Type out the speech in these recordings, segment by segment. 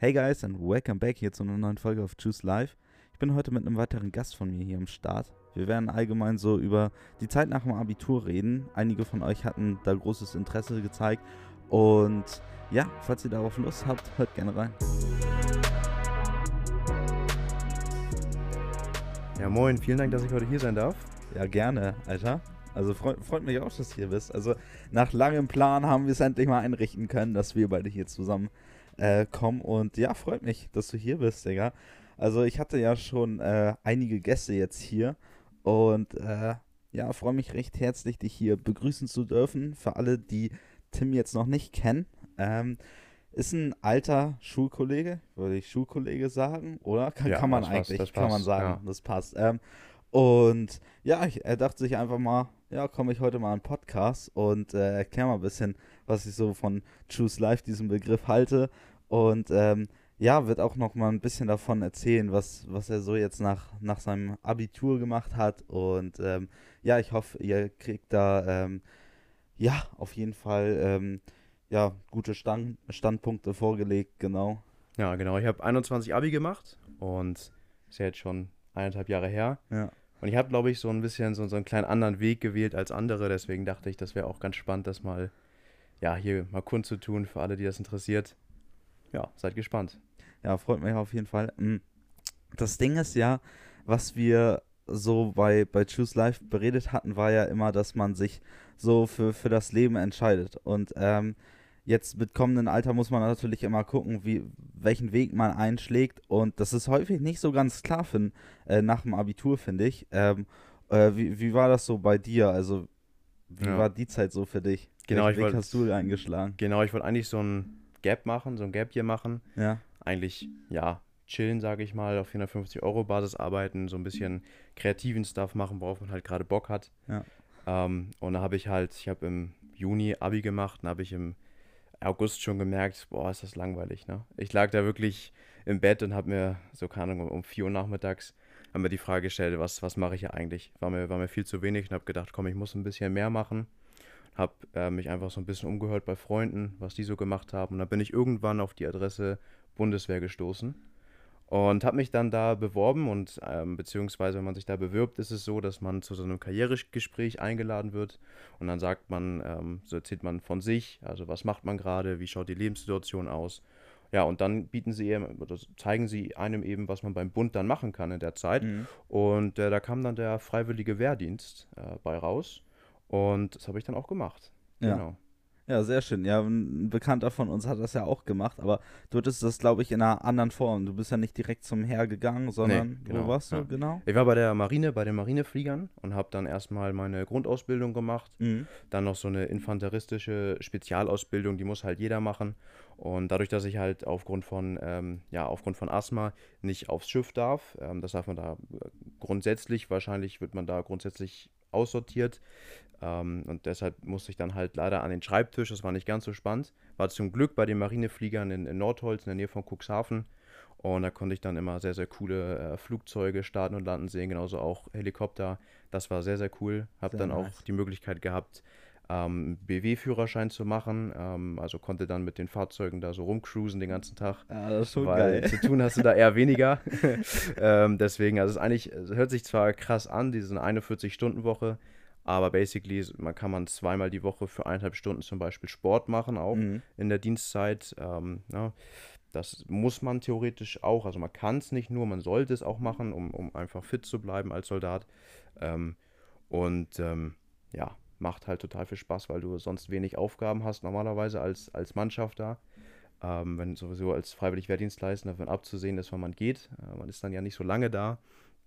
Hey guys and welcome back hier zu einer neuen Folge auf Choose Live. Ich bin heute mit einem weiteren Gast von mir hier am Start. Wir werden allgemein so über die Zeit nach dem Abitur reden. Einige von euch hatten da großes Interesse gezeigt und ja, falls ihr darauf Lust habt, hört gerne rein. Ja, moin, vielen Dank, dass ich heute hier sein darf. Ja, gerne, Alter. Also freut, freut mich auch, dass du hier bist. Also nach langem Plan haben wir es endlich mal einrichten können, dass wir beide hier zusammen äh, kommen. Und ja, freut mich, dass du hier bist, Digga. Also ich hatte ja schon äh, einige Gäste jetzt hier und äh, ja, freue mich recht herzlich, dich hier begrüßen zu dürfen. Für alle, die Tim jetzt noch nicht kennen, ähm, ist ein alter Schulkollege, würde ich Schulkollege sagen, oder? Kann, Ja, kann man passt, eigentlich, das kann man passt, sagen, ja. das passt. Ähm, und ja, ich, er dachte sich einfach mal, ja, komme ich heute mal in einen Podcast und äh, erkläre mal ein bisschen, was ich so von Choose Life, diesem Begriff halte. Und ähm, ja, wird auch noch mal ein bisschen davon erzählen, was, was er so jetzt nach, nach seinem Abitur gemacht hat. Und ähm, ja, ich hoffe, ihr kriegt da ähm, ja auf jeden Fall ähm, ja, gute Stand, Standpunkte vorgelegt, genau. Ja, genau. Ich habe 21 Abi gemacht und ist ja jetzt schon eineinhalb Jahre her. Ja. Und ich habe, glaube ich, so ein bisschen so, so einen kleinen anderen Weg gewählt als andere. Deswegen dachte ich, das wäre auch ganz spannend, das mal, ja, hier mal kundzutun für alle, die das interessiert. Ja, seid gespannt. Ja, freut mich auf jeden Fall. Mm, Das Ding ist ja, was wir so bei, bei Choose Life beredet hatten, war ja immer, dass man sich so für, für das Leben entscheidet. Und ähm, jetzt mit kommendem Alter muss man natürlich immer gucken, wie, welchen Weg man einschlägt. Und das ist häufig nicht so ganz klar für, äh, nach dem Abitur, finde ich. Ähm, äh, wie, wie war das so bei dir? Also, wie Ja. war die Zeit so für dich? Genau, Welchen Weg wollt- hast du eingeschlagen? Genau, ich wollte eigentlich so ein Gap machen, so ein Gap hier machen. Ja. Eigentlich, ja, chillen, sage ich mal, auf 450 Euro Basis arbeiten, so ein bisschen kreativen Stuff machen, worauf man halt gerade Bock hat. Ja. Ähm, und da habe ich halt, ich habe im Juni Abi gemacht, dann habe ich im August schon gemerkt, boah, ist das langweilig, ne? Ich lag da wirklich im Bett und habe mir, so keine Ahnung, um 4 Uhr nachmittags, haben mir die Frage gestellt, was, was mache ich hier eigentlich? War mir, war mir viel zu wenig und habe gedacht, komm, ich muss ein bisschen mehr machen. Habe äh, mich einfach so ein bisschen umgehört bei Freunden, was die so gemacht haben. Und dann bin ich irgendwann auf die Adresse Bundeswehr gestoßen und habe mich dann da beworben und ähm, beziehungsweise wenn man sich da bewirbt, ist es so, dass man zu so einem Karrieregespräch eingeladen wird und dann sagt man, ähm, so erzählt man von sich, also was macht man gerade, wie schaut die Lebenssituation aus. Ja, und dann bieten sie eben, oder zeigen sie einem eben, was man beim Bund dann machen kann in der Zeit. Mhm. Und äh, da kam dann der freiwillige Wehrdienst äh, bei raus und das habe ich dann auch gemacht. Ja. Genau. Ja, sehr schön. Ja, ein Bekannter von uns hat das ja auch gemacht, aber du hattest das, glaube ich, in einer anderen Form. Du bist ja nicht direkt zum Heer gegangen, sondern genau, wo warst du ja. genau? Ich war bei der Marine, bei den Marinefliegern und habe dann erstmal meine Grundausbildung gemacht. Mhm. Dann noch so eine infanteristische Spezialausbildung, die muss halt jeder machen. Und dadurch, dass ich halt aufgrund von, ähm, ja, aufgrund von Asthma nicht aufs Schiff darf, ähm, das darf man da äh, grundsätzlich, wahrscheinlich wird man da grundsätzlich aussortiert. Ähm, und deshalb musste ich dann halt leider an den Schreibtisch, das war nicht ganz so spannend. War zum Glück bei den Marinefliegern in, in Nordholz, in der Nähe von Cuxhaven. Und da konnte ich dann immer sehr, sehr coole äh, Flugzeuge starten und landen sehen, genauso auch Helikopter. Das war sehr, sehr cool. Habe dann auch nice. die Möglichkeit gehabt, ähm, BW-Führerschein zu machen. Ähm, also konnte dann mit den Fahrzeugen da so rumcruisen den ganzen Tag. Ja, das ist schon Weil geil. zu tun hast du da eher weniger. ähm, deswegen, also es ist eigentlich, es hört sich zwar krass an, diese 41-Stunden-Woche, aber basically, man kann man zweimal die Woche für eineinhalb Stunden zum Beispiel Sport machen, auch Mhm. in der Dienstzeit. Ähm, ja, das muss man theoretisch auch. Also man kann es nicht nur, man sollte es auch machen, um, um einfach fit zu bleiben als Soldat. Ähm, und ähm, ja, macht halt total viel Spaß, weil du sonst wenig Aufgaben hast normalerweise als, als Mannschaft da. Ähm, wenn sowieso als freiwillig Wehrdienstleistender davon abzusehen ist, wann man geht. Äh, man ist dann ja nicht so lange da.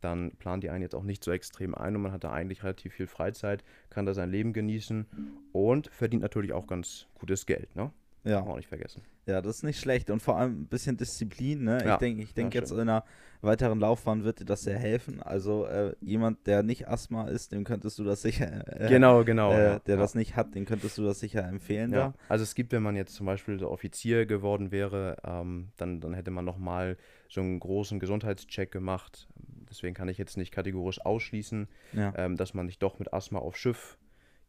Dann planen die einen jetzt auch nicht so extrem ein und man hat da eigentlich relativ viel Freizeit, kann da sein Leben genießen und verdient natürlich auch ganz gutes Geld, ne? Ja. Auch nicht vergessen. Ja, das ist nicht schlecht. Und vor allem ein bisschen Disziplin, ne? Ich Ja, denke, ich denk ja, jetzt stimmt. in einer weiteren Laufbahn wird dir das sehr helfen. Also äh, jemand, der nicht Asthma ist, dem könntest du das sicher, äh, genau, genau. äh, ja, der das nicht hat, den könntest du das sicher empfehlen Ja, da. also es gibt, wenn man jetzt zum Beispiel so Offizier geworden wäre, ähm, dann, dann hätte man nochmal so einen großen Gesundheitscheck gemacht. Deswegen kann ich jetzt nicht kategorisch ausschließen, ähm, dass man nicht doch mit Asthma aufs Schiff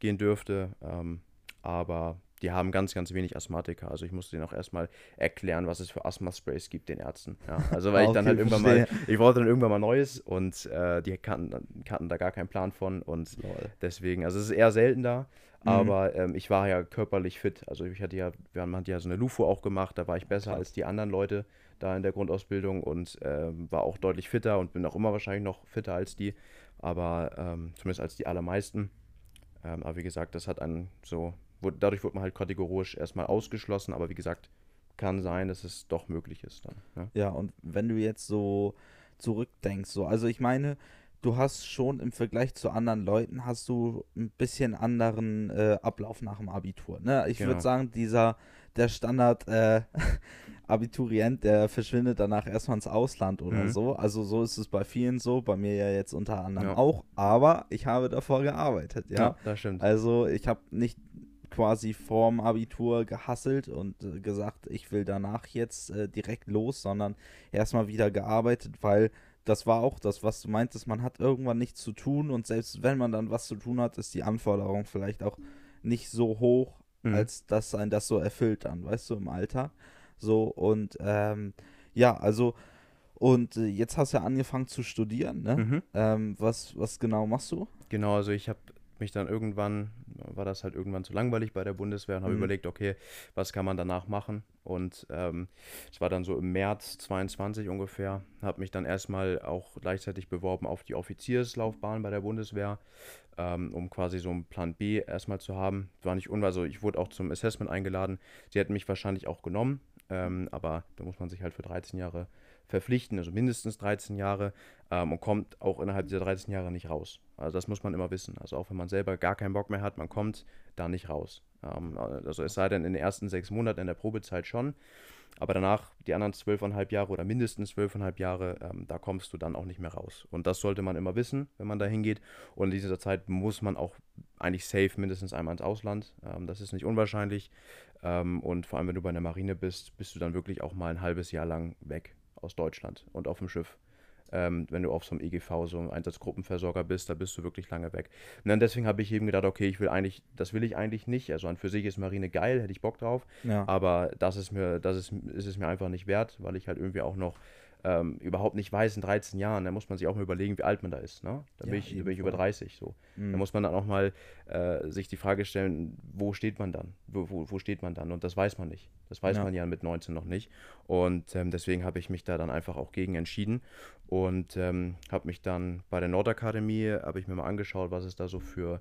gehen dürfte. Ähm, aber die haben ganz, ganz wenig Asthmatiker. Also ich musste denen auch erstmal erklären, was es für Asthma-Sprays gibt, den Ärzten. Ja, also weil ich dann halt irgendwann mal, ich wollte dann irgendwann mal Neues und äh, die kannten, kannten da gar keinen Plan von und Lol. deswegen, also es ist eher selten da. Mhm. Aber ähm, ich war ja körperlich fit. Also ich hatte ja, wir haben ja so eine LUFO auch gemacht, da war ich besser Krass. als die anderen Leute da in der Grundausbildung und ähm, war auch deutlich fitter und bin auch immer wahrscheinlich noch fitter als die, aber ähm, zumindest als die allermeisten. Ähm, aber wie gesagt, das hat einen so, wurde, dadurch wurde man halt kategorisch erstmal ausgeschlossen, aber wie gesagt, kann sein, dass es doch möglich ist dann. Ja, ja und wenn du jetzt so zurückdenkst, so, also ich meine, du hast schon im Vergleich zu anderen Leuten hast du ein bisschen anderen äh, Ablauf nach dem Abitur. Ne? Ich genau. würde sagen, dieser der Standard äh, Abiturient, der verschwindet danach erstmal ins Ausland oder mhm. so. Also so ist es bei vielen so, bei mir ja jetzt unter anderem ja. auch, aber ich habe davor gearbeitet, ja. ja das stimmt. Also ich habe nicht quasi vorm Abitur gehasselt und äh, gesagt, ich will danach jetzt äh, direkt los, sondern erstmal wieder gearbeitet, weil das war auch das, was du meintest, man hat irgendwann nichts zu tun und selbst wenn man dann was zu tun hat, ist die Anforderung vielleicht auch nicht so hoch, mhm. als dass ein das so erfüllt dann, weißt du, im Alltag. So und ähm, ja, also und äh, jetzt hast du ja angefangen zu studieren, ne? Mhm. Ähm, was, was genau machst du? Genau, also ich habe mich dann irgendwann, war das halt irgendwann zu langweilig bei der Bundeswehr und habe mhm. überlegt, okay, was kann man danach machen? Und ähm, es ähm, war dann so im März 22 ungefähr, habe mich dann erstmal auch gleichzeitig beworben auf die Offizierslaufbahn bei der Bundeswehr, ähm, um quasi so einen Plan B erstmal zu haben. War nicht unwahr, also ich wurde auch zum Assessment eingeladen. Sie hätten mich wahrscheinlich auch genommen, ähm, aber da muss man sich halt für 13 Jahre verpflichten, also mindestens 13 Jahre ähm, und kommt auch innerhalb dieser 13 Jahre nicht raus. Also das muss man immer wissen. Also auch wenn man selber gar keinen Bock mehr hat, man kommt da nicht raus. Ähm, also es sei denn in den ersten sechs Monaten in der Probezeit schon, aber danach die anderen zwölfeinhalb Jahre oder mindestens zwölfeinhalb Jahre, ähm, da kommst du dann auch nicht mehr raus. Und das sollte man immer wissen, wenn man da hingeht. Und in dieser Zeit muss man auch eigentlich safe mindestens einmal ins Ausland. Ähm, das ist nicht unwahrscheinlich. Ähm, und vor allem, wenn du bei der Marine bist, bist du dann wirklich auch mal ein halbes Jahr lang weg aus Deutschland und auf dem Schiff. Ähm, wenn du auf so einem EGV, so einem Einsatzgruppenversorger bist, da bist du wirklich lange weg. Und dann deswegen habe ich eben gedacht, okay, ich will eigentlich, das will ich eigentlich nicht. Also an für sich ist Marine geil, hätte ich Bock drauf. Ja. Aber das ist mir, das ist, ist es mir einfach nicht wert, weil ich halt irgendwie auch noch ähm, überhaupt nicht weiß in 13 Jahren, da muss man sich auch mal überlegen, wie alt man da ist. Ne? Da, ja, bin, ich, da bin ich über 30 so. Mhm. Da muss man dann auch mal äh, sich die Frage stellen, wo steht man dann? Wo, wo, wo, steht man dann? Und das weiß man nicht. Das weiß ja. man ja mit 19 noch nicht. Und ähm, deswegen habe ich mich da dann einfach auch gegen entschieden und ähm, habe mich dann bei der Nordakademie, habe ich mir mal angeschaut, was es da so für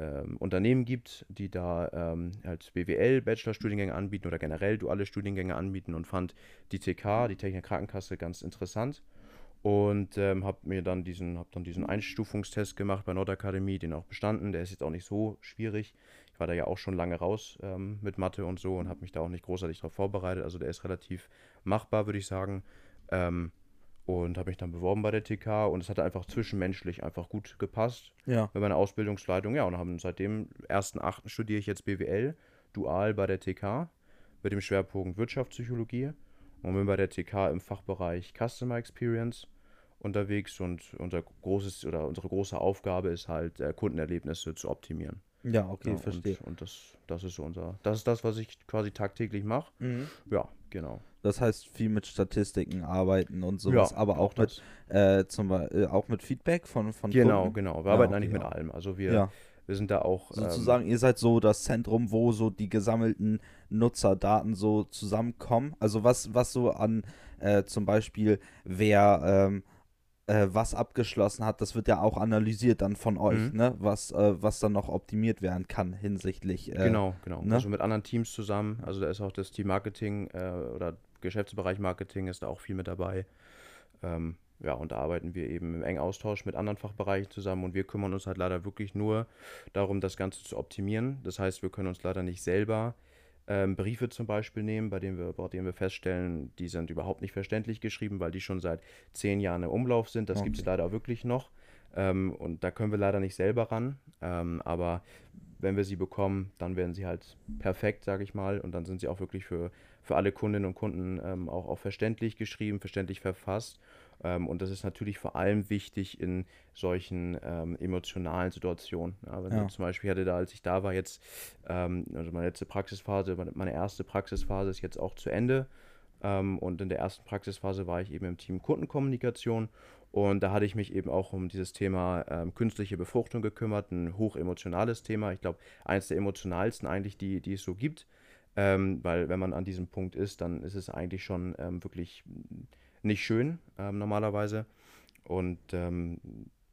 ähm, Unternehmen gibt, die da ähm, halt BWL, Bachelorstudiengänge anbieten oder generell duale Studiengänge anbieten und fand die TK, die Technik Krankenkasse, ganz interessant und ähm, habe mir dann diesen, hab dann diesen Einstufungstest gemacht bei Nordakademie, den auch bestanden. Der ist jetzt auch nicht so schwierig. Ich war da ja auch schon lange raus ähm, mit Mathe und so und habe mich da auch nicht großartig darauf vorbereitet. Also der ist relativ machbar, würde ich sagen. Ähm, und habe mich dann beworben bei der TK und es hat einfach zwischenmenschlich einfach gut gepasst ja. mit meiner Ausbildungsleitung. Ja, und haben seitdem ersten achten studiere ich jetzt BWL, dual bei der TK mit dem Schwerpunkt Wirtschaftspsychologie und bin bei der TK im Fachbereich Customer Experience unterwegs und unser großes oder unsere große Aufgabe ist halt äh, Kundenerlebnisse zu optimieren. Ja, okay, ja, verstehe. Und, und, das, das ist unser, das ist das, was ich quasi tagtäglich mache. Mhm. Ja, genau. Das heißt viel mit Statistiken arbeiten und sowas, ja, aber auch, auch mit äh, zum Beispiel, äh, auch mit Feedback von, von Genau, Kunden? genau. Wir ja, arbeiten okay, eigentlich mit allem. Also wir, ja. wir sind da auch. Ähm, Sozusagen, ähm, ihr seid so das Zentrum, wo so die gesammelten Nutzerdaten so zusammenkommen. Also was, was so an äh, zum Beispiel, wer ähm, äh, was abgeschlossen hat, das wird ja auch analysiert dann von euch, mhm. ne? Was, äh, was dann noch optimiert werden kann hinsichtlich. Äh, genau, genau. Ne? Also mit anderen Teams zusammen. Also da ist auch das Team Marketing äh, oder Geschäftsbereich Marketing ist da auch viel mit dabei. Ähm, ja, und da arbeiten wir eben im engen Austausch mit anderen Fachbereichen zusammen und wir kümmern uns halt leider wirklich nur darum, das Ganze zu optimieren. Das heißt, wir können uns leider nicht selber ähm, Briefe zum Beispiel nehmen, bei denen, wir, bei denen wir feststellen, die sind überhaupt nicht verständlich geschrieben, weil die schon seit zehn Jahren im Umlauf sind. Das okay. gibt es leider wirklich noch. Ähm, und da können wir leider nicht selber ran. Ähm, aber wenn wir sie bekommen, dann werden sie halt perfekt, sage ich mal. Und dann sind sie auch wirklich für, für alle Kundinnen und Kunden ähm, auch, auch verständlich geschrieben, verständlich verfasst. Ähm, und das ist natürlich vor allem wichtig in solchen ähm, emotionalen Situationen. Ja, wenn ja. zum Beispiel hatte da, als ich da war, jetzt, ähm, also meine letzte Praxisphase, meine erste Praxisphase ist jetzt auch zu Ende. Ähm, und in der ersten Praxisphase war ich eben im Team Kundenkommunikation. Und da hatte ich mich eben auch um dieses Thema ähm, künstliche Befruchtung gekümmert, ein hochemotionales Thema. Ich glaube, eines der emotionalsten eigentlich, die, die es so gibt. Ähm, weil wenn man an diesem Punkt ist, dann ist es eigentlich schon ähm, wirklich nicht schön ähm, normalerweise. Und ähm,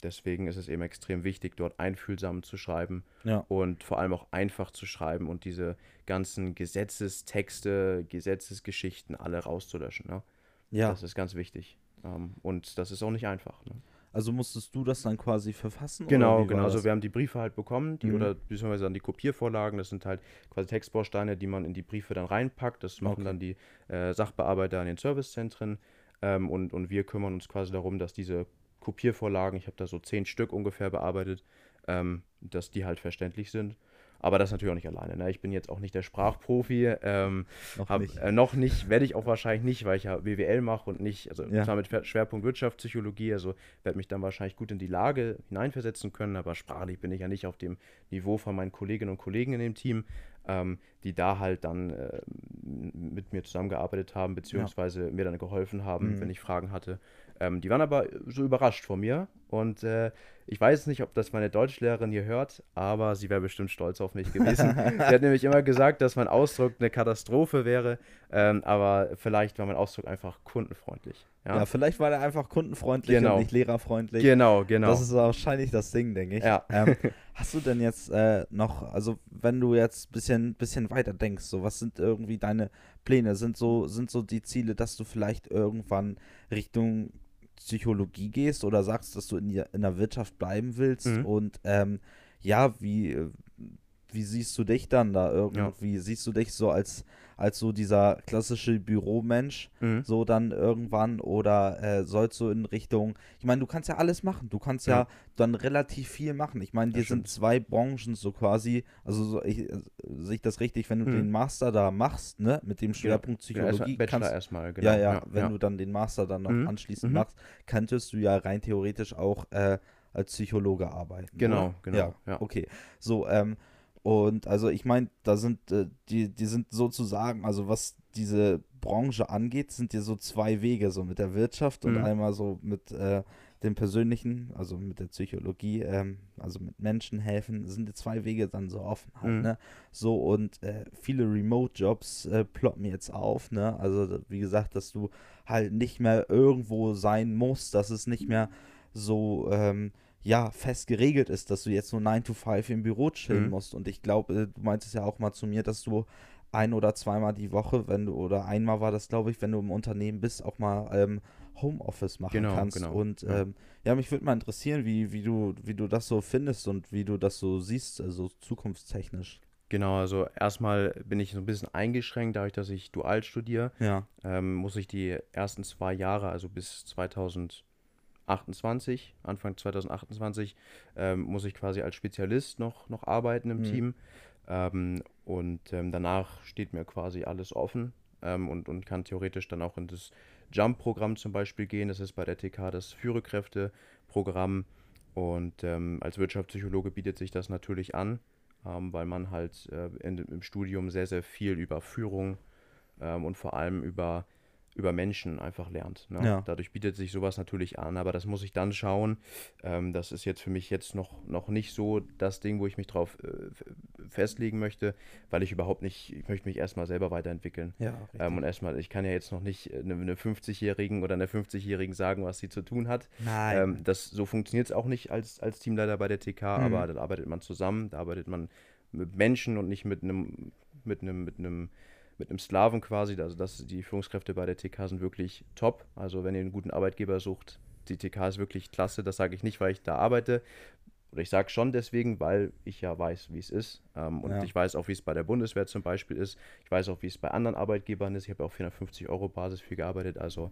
deswegen ist es eben extrem wichtig, dort einfühlsam zu schreiben ja. und vor allem auch einfach zu schreiben und diese ganzen Gesetzestexte, Gesetzesgeschichten alle rauszulöschen. Ne? Ja. Das ist ganz wichtig. Ähm, und das ist auch nicht einfach. Ne? Also musstest du das dann quasi verfassen? Genau, genau. Also wir haben die Briefe halt bekommen, die mhm. oder beziehungsweise dann die Kopiervorlagen. Das sind halt quasi Textbausteine, die man in die Briefe dann reinpackt. Das machen okay. dann die äh, Sachbearbeiter in den Servicezentren. Ähm, und, und wir kümmern uns quasi darum, dass diese Kopiervorlagen, ich habe da so zehn Stück ungefähr bearbeitet, ähm, dass die halt verständlich sind. Aber das natürlich auch nicht alleine. Ne? Ich bin jetzt auch nicht der Sprachprofi. Ähm, noch, hab, nicht. Äh, noch nicht, werde ich auch wahrscheinlich nicht, weil ich ja BWL mache und nicht, also ja. zwar mit Schwerpunkt Wirtschaftspsychologie, also werde mich dann wahrscheinlich gut in die Lage hineinversetzen können, aber sprachlich bin ich ja nicht auf dem Niveau von meinen Kolleginnen und Kollegen in dem Team ähm, die da halt dann äh, mit mir zusammengearbeitet haben, beziehungsweise ja. mir dann geholfen haben, mhm. wenn ich Fragen hatte. Ähm, die waren aber so überrascht von mir und äh, ich weiß nicht, ob das meine Deutschlehrerin hier hört, aber sie wäre bestimmt stolz auf mich gewesen. sie hat nämlich immer gesagt, dass mein Ausdruck eine Katastrophe wäre, ähm, aber vielleicht war mein Ausdruck einfach kundenfreundlich. Ja, ja vielleicht war er einfach kundenfreundlich genau. und nicht lehrerfreundlich. Genau, genau. Das ist wahrscheinlich das Ding, denke ich. Ja. Ähm, hast du denn jetzt äh, noch, also wenn du jetzt ein bisschen, bisschen weiter denkst, so was sind irgendwie deine Pläne? Sind so, sind so die Ziele, dass du vielleicht irgendwann Richtung Psychologie gehst oder sagst, dass du in, in der Wirtschaft bleiben willst mhm. und ähm, ja, wie, wie siehst du dich dann da irgendwie? Ja. Siehst du dich so als, als so dieser klassische Büromensch, mhm. so dann irgendwann oder äh, sollst du in Richtung, ich meine, du kannst ja alles machen, du kannst ja, ja dann relativ viel machen. Ich meine, dir sind zwei Branchen so quasi, also so, ich, sehe ich das richtig, wenn du mhm. den Master da machst, ne, mit dem Schwerpunkt Psychologie. Ja, Bachelor erstmal, genau. Ja, ja, ja wenn du dann den Master dann noch mhm. anschließend mhm. machst, könntest du ja rein theoretisch auch äh, als Psychologe arbeiten. Genau, oder? genau. Ja, ja, okay. So, ähm, und also ich meine, da sind äh, die, die sind sozusagen, also was diese Branche angeht, sind hier so zwei Wege, so mit der Wirtschaft und mhm. einmal so mit äh, dem Persönlichen, also mit der Psychologie, ähm, also mit Menschen helfen, sind die zwei Wege dann so offen halt, mhm. ne? So und äh, viele Remote-Jobs äh, ploppen jetzt auf, ne? Also wie gesagt, dass du halt nicht mehr irgendwo sein musst, dass es nicht mehr so ähm, ja, fest geregelt ist, dass du jetzt nur 9 to 5 im Büro chillen mhm. musst. Und ich glaube, äh, du meintest ja auch mal zu mir, dass du ein oder zweimal die Woche, wenn du, oder einmal war das, glaube ich, wenn du im Unternehmen bist, auch mal ähm, Homeoffice machen genau, kannst. Genau. Und ja, ähm, ja mich würde mal interessieren, wie, wie, du, wie du das so findest und wie du das so siehst, also zukunftstechnisch. Genau, also erstmal bin ich so ein bisschen eingeschränkt, dadurch, dass ich dual studiere. Ja. Ähm, muss ich die ersten zwei Jahre, also bis 2000 28, Anfang 2028, ähm, muss ich quasi als Spezialist noch, noch arbeiten im mhm. Team. Ähm, und ähm, danach steht mir quasi alles offen ähm, und, und kann theoretisch dann auch in das Jump-Programm zum Beispiel gehen. Das ist bei der TK das Führerkräfte-Programm. Und ähm, als Wirtschaftspsychologe bietet sich das natürlich an, ähm, weil man halt äh, in, im Studium sehr, sehr viel über Führung und vor allem über über Menschen einfach lernt. Ne? Ja. Dadurch bietet sich sowas natürlich an, aber das muss ich dann schauen. Ähm, das ist jetzt für mich jetzt noch, noch nicht so das Ding, wo ich mich drauf äh, festlegen möchte, weil ich überhaupt nicht, ich möchte mich erstmal selber weiterentwickeln. Ja, ähm, und erstmal, ich kann ja jetzt noch nicht eine, eine 50-Jährigen oder einer 50-Jährigen sagen, was sie zu tun hat. Nein. Ähm, das, so funktioniert es auch nicht als, als Teamleiter bei der TK, mhm. aber da arbeitet man zusammen, da arbeitet man mit Menschen und nicht mit einem, mit einem, mit einem mit einem Slaven quasi. Also das, die Führungskräfte bei der TK sind wirklich top. Also wenn ihr einen guten Arbeitgeber sucht, die TK ist wirklich klasse. Das sage ich nicht, weil ich da arbeite. Oder ich sage schon deswegen, weil ich ja weiß, wie es ist. Ähm, und ja. ich weiß auch, wie es bei der Bundeswehr zum Beispiel ist. Ich weiß auch, wie es bei anderen Arbeitgebern ist. Ich habe auch 450 Euro Basis für gearbeitet. Also,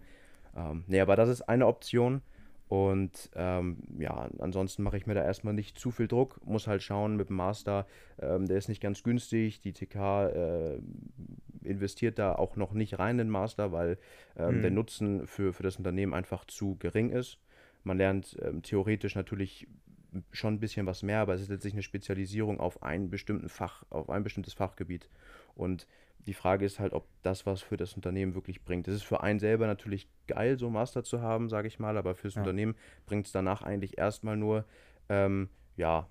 ähm, nee, aber das ist eine Option. Und ähm, ja, ansonsten mache ich mir da erstmal nicht zu viel Druck. Muss halt schauen mit dem Master, ähm, der ist nicht ganz günstig. Die TK äh, investiert da auch noch nicht rein in den Master, weil ähm, Mhm. der Nutzen für, für das Unternehmen einfach zu gering ist. Man lernt ähm, theoretisch natürlich schon ein bisschen was mehr, aber es ist letztlich eine Spezialisierung auf einen bestimmten Fach, auf ein bestimmtes Fachgebiet. Und die Frage ist halt, ob das was für das Unternehmen wirklich bringt. Es ist für einen selber natürlich geil, so einen Master zu haben, sage ich mal, aber fürs Ja. Unternehmen bringt es danach eigentlich erstmal nur, ähm, ja,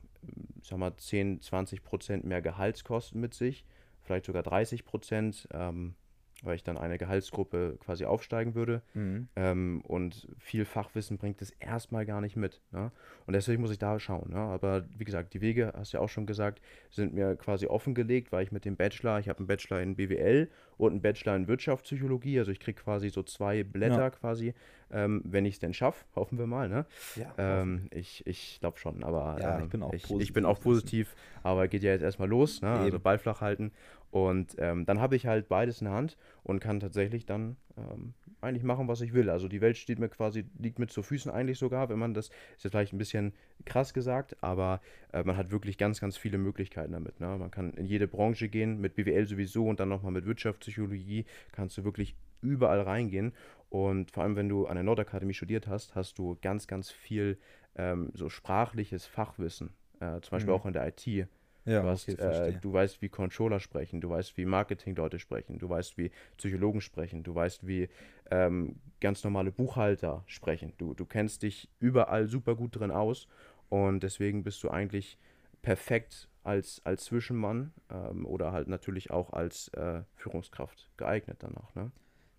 ich sag mal 10, 20 Prozent mehr Gehaltskosten mit sich, vielleicht sogar 30 Prozent, ähm, weil ich dann eine Gehaltsgruppe quasi aufsteigen würde. Mhm. Ähm, und viel Fachwissen bringt es erstmal gar nicht mit. Ne? Und deswegen muss ich da schauen. Ne? Aber wie gesagt, die Wege, hast du ja auch schon gesagt, sind mir quasi offengelegt, weil ich mit dem Bachelor, ich habe einen Bachelor in BWL und einen Bachelor in Wirtschaftspsychologie. Also ich kriege quasi so zwei Blätter Ja. quasi, ähm, wenn ich es denn schaffe. Hoffen wir mal. Ne? Ja, Ähm, ich ich glaube schon, aber Ja, ich ähm, bin auch ich, ich positiv bin auch positiv, aber geht ja jetzt erstmal los, ne? also. Ball flach halten. Und ähm, dann habe ich halt beides in der Hand und kann tatsächlich dann ähm, eigentlich machen, was ich will. Also die Welt steht mir quasi, liegt mir zu Füßen eigentlich sogar, wenn man das, ist jetzt vielleicht ein bisschen krass gesagt, aber äh, man hat wirklich ganz, ganz viele Möglichkeiten damit. Ne? Man kann in jede Branche gehen, mit BWL sowieso und dann nochmal mit Wirtschaftspsychologie kannst du wirklich überall reingehen. Und vor allem, wenn du an der Nordakademie studiert hast, hast du ganz, ganz viel ähm, so sprachliches Fachwissen. Äh, zum Beispiel Mhm. auch in der IT. Ja, Du, hast, äh, du weißt, wie Controller sprechen, du weißt, wie Marketingleute sprechen, du weißt, wie Psychologen sprechen, du weißt, wie ähm, ganz normale Buchhalter sprechen. Du, du kennst dich überall super gut drin aus und deswegen bist du eigentlich perfekt als, als Zwischenmann ähm, oder halt natürlich auch als äh, Führungskraft geeignet danach. Ne?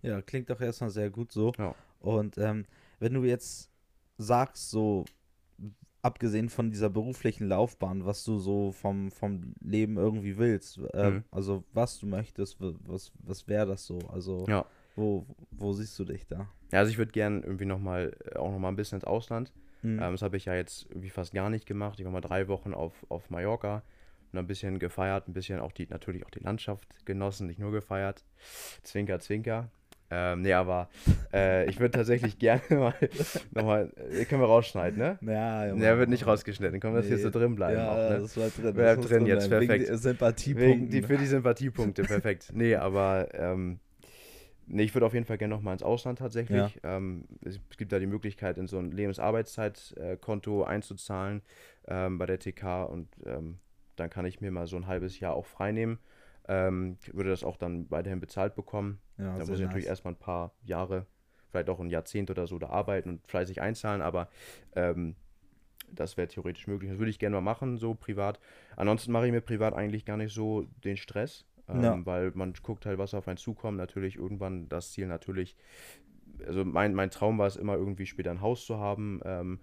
Ja, klingt doch erstmal sehr gut so. Ja. Und ähm, wenn du jetzt sagst, so abgesehen von dieser beruflichen Laufbahn, was du so vom, vom Leben irgendwie willst, äh, Mhm. also was du möchtest, wa- was, was wäre das so? Also Ja. wo, wo siehst du dich da? Ja, also ich würde gern irgendwie nochmal, auch nochmal ein bisschen ins Ausland. Mhm. Ähm, das habe ich ja jetzt irgendwie fast gar nicht gemacht. Ich war mal drei Wochen auf, auf Mallorca und ein bisschen gefeiert, ein bisschen auch die, natürlich auch die Landschaft genossen, nicht nur gefeiert. Zwinker, zwinker. Ähm, nee, aber äh, ich würde tatsächlich gerne mal nochmal, äh, können wir rausschneiden, ne? ja, ja, Der wird nicht rausgeschnitten, können wir das hier so drin bleiben ja, auch, ne? das war drin. Bleibt drin jetzt, bleiben, perfekt. Wegen die, für die Sympathiepunkte, perfekt. Nee, aber ähm, nee, ich würde auf jeden Fall gerne nochmal ins Ausland tatsächlich. Ähm, es gibt da die Möglichkeit, in so ein Lebensarbeitszeitkonto einzuzahlen ähm, bei der TK und ähm, dann kann ich mir mal so ein halbes Jahr auch freinehmen. Ähm, würde das auch dann weiterhin bezahlt bekommen. ja, da muss ich natürlich nice. erstmal ein paar Jahre, vielleicht auch ein Jahrzehnt oder so da arbeiten und fleißig einzahlen, aber ähm, das wäre theoretisch möglich. Das würde ich gerne mal machen, so privat. Ansonsten mache ich mir privat eigentlich gar nicht so den Stress, ähm, Ja. weil man guckt halt, was auf einen zukommt. Natürlich irgendwann das Ziel natürlich, also mein, mein Traum war es immer irgendwie später ein Haus zu haben, ähm,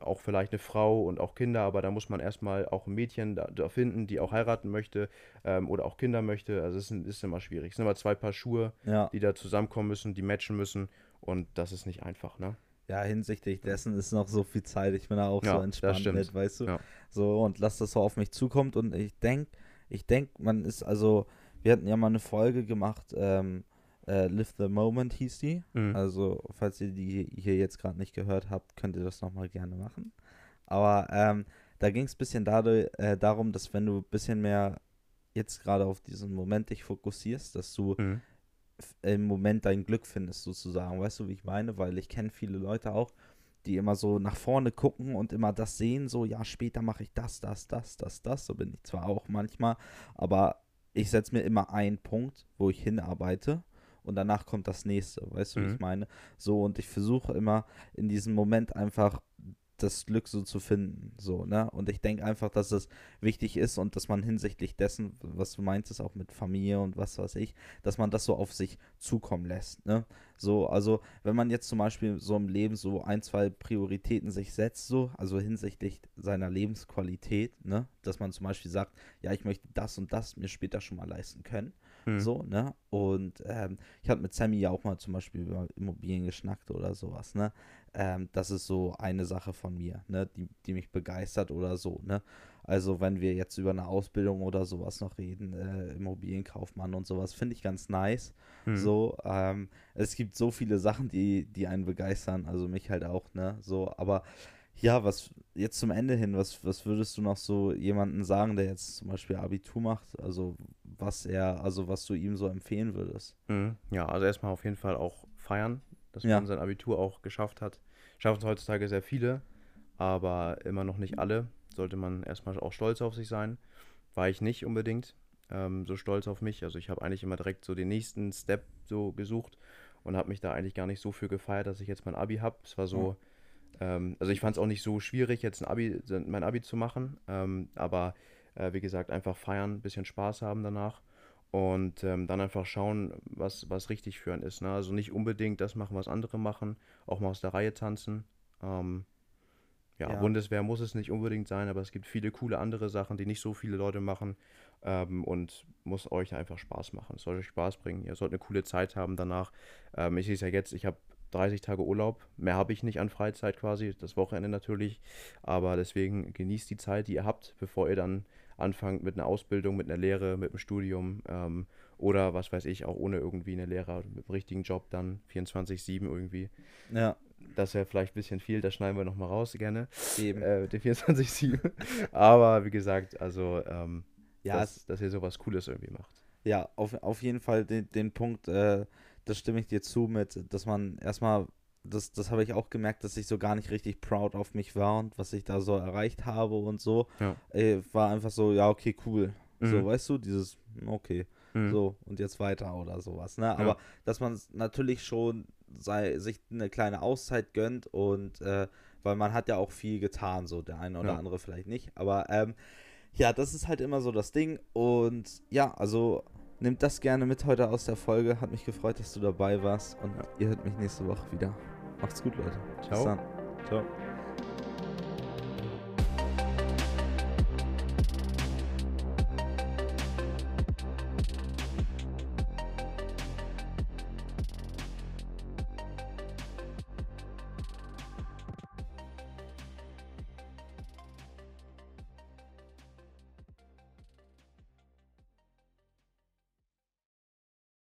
auch vielleicht eine Frau und auch Kinder, aber da muss man erstmal auch ein Mädchen da, da finden, die auch heiraten möchte ähm, oder auch Kinder möchte. Also es ist, ist immer schwierig. Es sind immer zwei Paar Schuhe, Ja, die da zusammenkommen müssen, die matchen müssen und das ist nicht einfach, ne? ja, hinsichtlich dessen ist noch so viel Zeit. Ich bin da auch Ja, so entspannt mit, weißt du? Ja. So, und lass das so auf mich zukommt. Und ich denke, ich denke, man ist also, wir hatten ja mal eine Folge gemacht, ähm, äh, Live the Moment hieß die. Mhm. Also, falls ihr die hier jetzt gerade nicht gehört habt, könnt ihr das nochmal gerne machen. Aber ähm, da ging es ein bisschen dadurch, äh, darum, dass wenn du ein bisschen mehr jetzt gerade auf diesen Moment dich fokussierst, dass du Mhm. im Moment dein Glück findest, sozusagen. Weißt du, wie ich meine? Weil ich kenne viele Leute auch, die immer so nach vorne gucken und immer das sehen, so, ja, später mache ich das, das, das, das, das. So bin ich zwar auch manchmal, aber ich setze mir immer einen Punkt, wo ich hinarbeite und danach kommt das nächste. Weißt du, wie Mhm. ich meine? So, und ich versuche immer in diesem Moment einfach das Glück so zu finden, so, ne? Und ich denke einfach, dass es wichtig ist und dass man hinsichtlich dessen, was du meintest, auch mit Familie und was weiß ich, dass man das so auf sich zukommen lässt, ne? So, also, wenn man jetzt zum Beispiel so im Leben so ein, zwei Prioritäten sich setzt, so, also hinsichtlich seiner Lebensqualität, ne? Dass man zum Beispiel sagt, ja, ich möchte das und das mir später schon mal leisten können, Mhm. so, ne? Und ähm, ich hatte mit Sammy ja auch mal zum Beispiel über Immobilien geschnackt oder sowas, ne? Ähm, das ist so eine Sache von mir, ne? Die, die mich begeistert oder so, ne? Also wenn wir jetzt über eine Ausbildung oder sowas noch reden, äh, Immobilienkaufmann und sowas, finde ich ganz nice. Mhm. So, ähm, es gibt so viele Sachen, die, die einen begeistern, also mich halt auch, ne? So, aber ja, was jetzt zum Ende hin, was, was würdest du noch so jemanden sagen, der jetzt zum Beispiel Abitur macht? Also, was er, also was du ihm so empfehlen würdest. Mhm. Ja, also erstmal auf jeden Fall auch feiern, dass Ja. man sein Abitur auch geschafft hat. Schaffen es heutzutage sehr viele, aber immer noch nicht alle. Sollte man erstmal auch stolz auf sich sein. War ich nicht unbedingt ähm, so stolz auf mich. Also ich habe eigentlich immer direkt so den nächsten Step so gesucht und habe mich da eigentlich gar nicht so für gefeiert, dass ich jetzt mein Abi habe. Es war so, ähm, also ich fand es auch nicht so schwierig, jetzt ein Abi, mein Abi zu machen, ähm, aber äh, wie gesagt, einfach feiern, ein bisschen Spaß haben danach und ähm, dann einfach schauen, was, was richtig für einen ist. Ne? Also nicht unbedingt das machen, was andere machen, auch mal aus der Reihe tanzen. Ähm, ja, Ja. Bundeswehr muss es nicht unbedingt sein, aber es gibt viele coole andere Sachen, die nicht so viele Leute machen ähm, und muss euch einfach Spaß machen. Es soll euch Spaß bringen. Ihr sollt eine coole Zeit haben danach. Ähm, ich sehe es ja jetzt, ich habe 30 Tage Urlaub. Mehr habe ich nicht an Freizeit quasi, das Wochenende natürlich. Aber deswegen genießt die Zeit, die ihr habt, bevor ihr dann anfangt mit einer Ausbildung, mit einer Lehre, mit einem Studium ähm, oder was weiß ich, auch ohne irgendwie eine Lehre, mit einem richtigen Job dann 24-7 irgendwie. Ja, Das wäre vielleicht ein bisschen viel, das schneiden wir nochmal raus gerne. eben. Äh, den 24-7. Aber wie gesagt, also, ähm, ja, dass, dass ihr sowas Cooles irgendwie macht. Ja, auf, auf jeden Fall den, den Punkt, äh, das stimme ich dir zu mit, dass man erstmal, das, das habe ich auch gemerkt, dass ich so gar nicht richtig proud auf mich war und was ich da so erreicht habe und so. Ja. Äh, war einfach so, ja, okay, cool. So, Mhm. weißt du, dieses, hm, okay, Mhm. so und jetzt weiter oder sowas, ne? Ja. Aber dass man natürlich schon sei, sich eine kleine Auszeit gönnt und äh, weil man hat ja auch viel getan, so der eine oder Ja. andere vielleicht nicht. Aber ähm, ja, das ist halt immer so das Ding. Und ja, also nehmt das gerne mit heute aus der Folge. Hat mich gefreut, dass du dabei warst. Und ihr hört mich nächste Woche wieder. Macht's gut, Leute. Bis Ciao. dann. Ciao.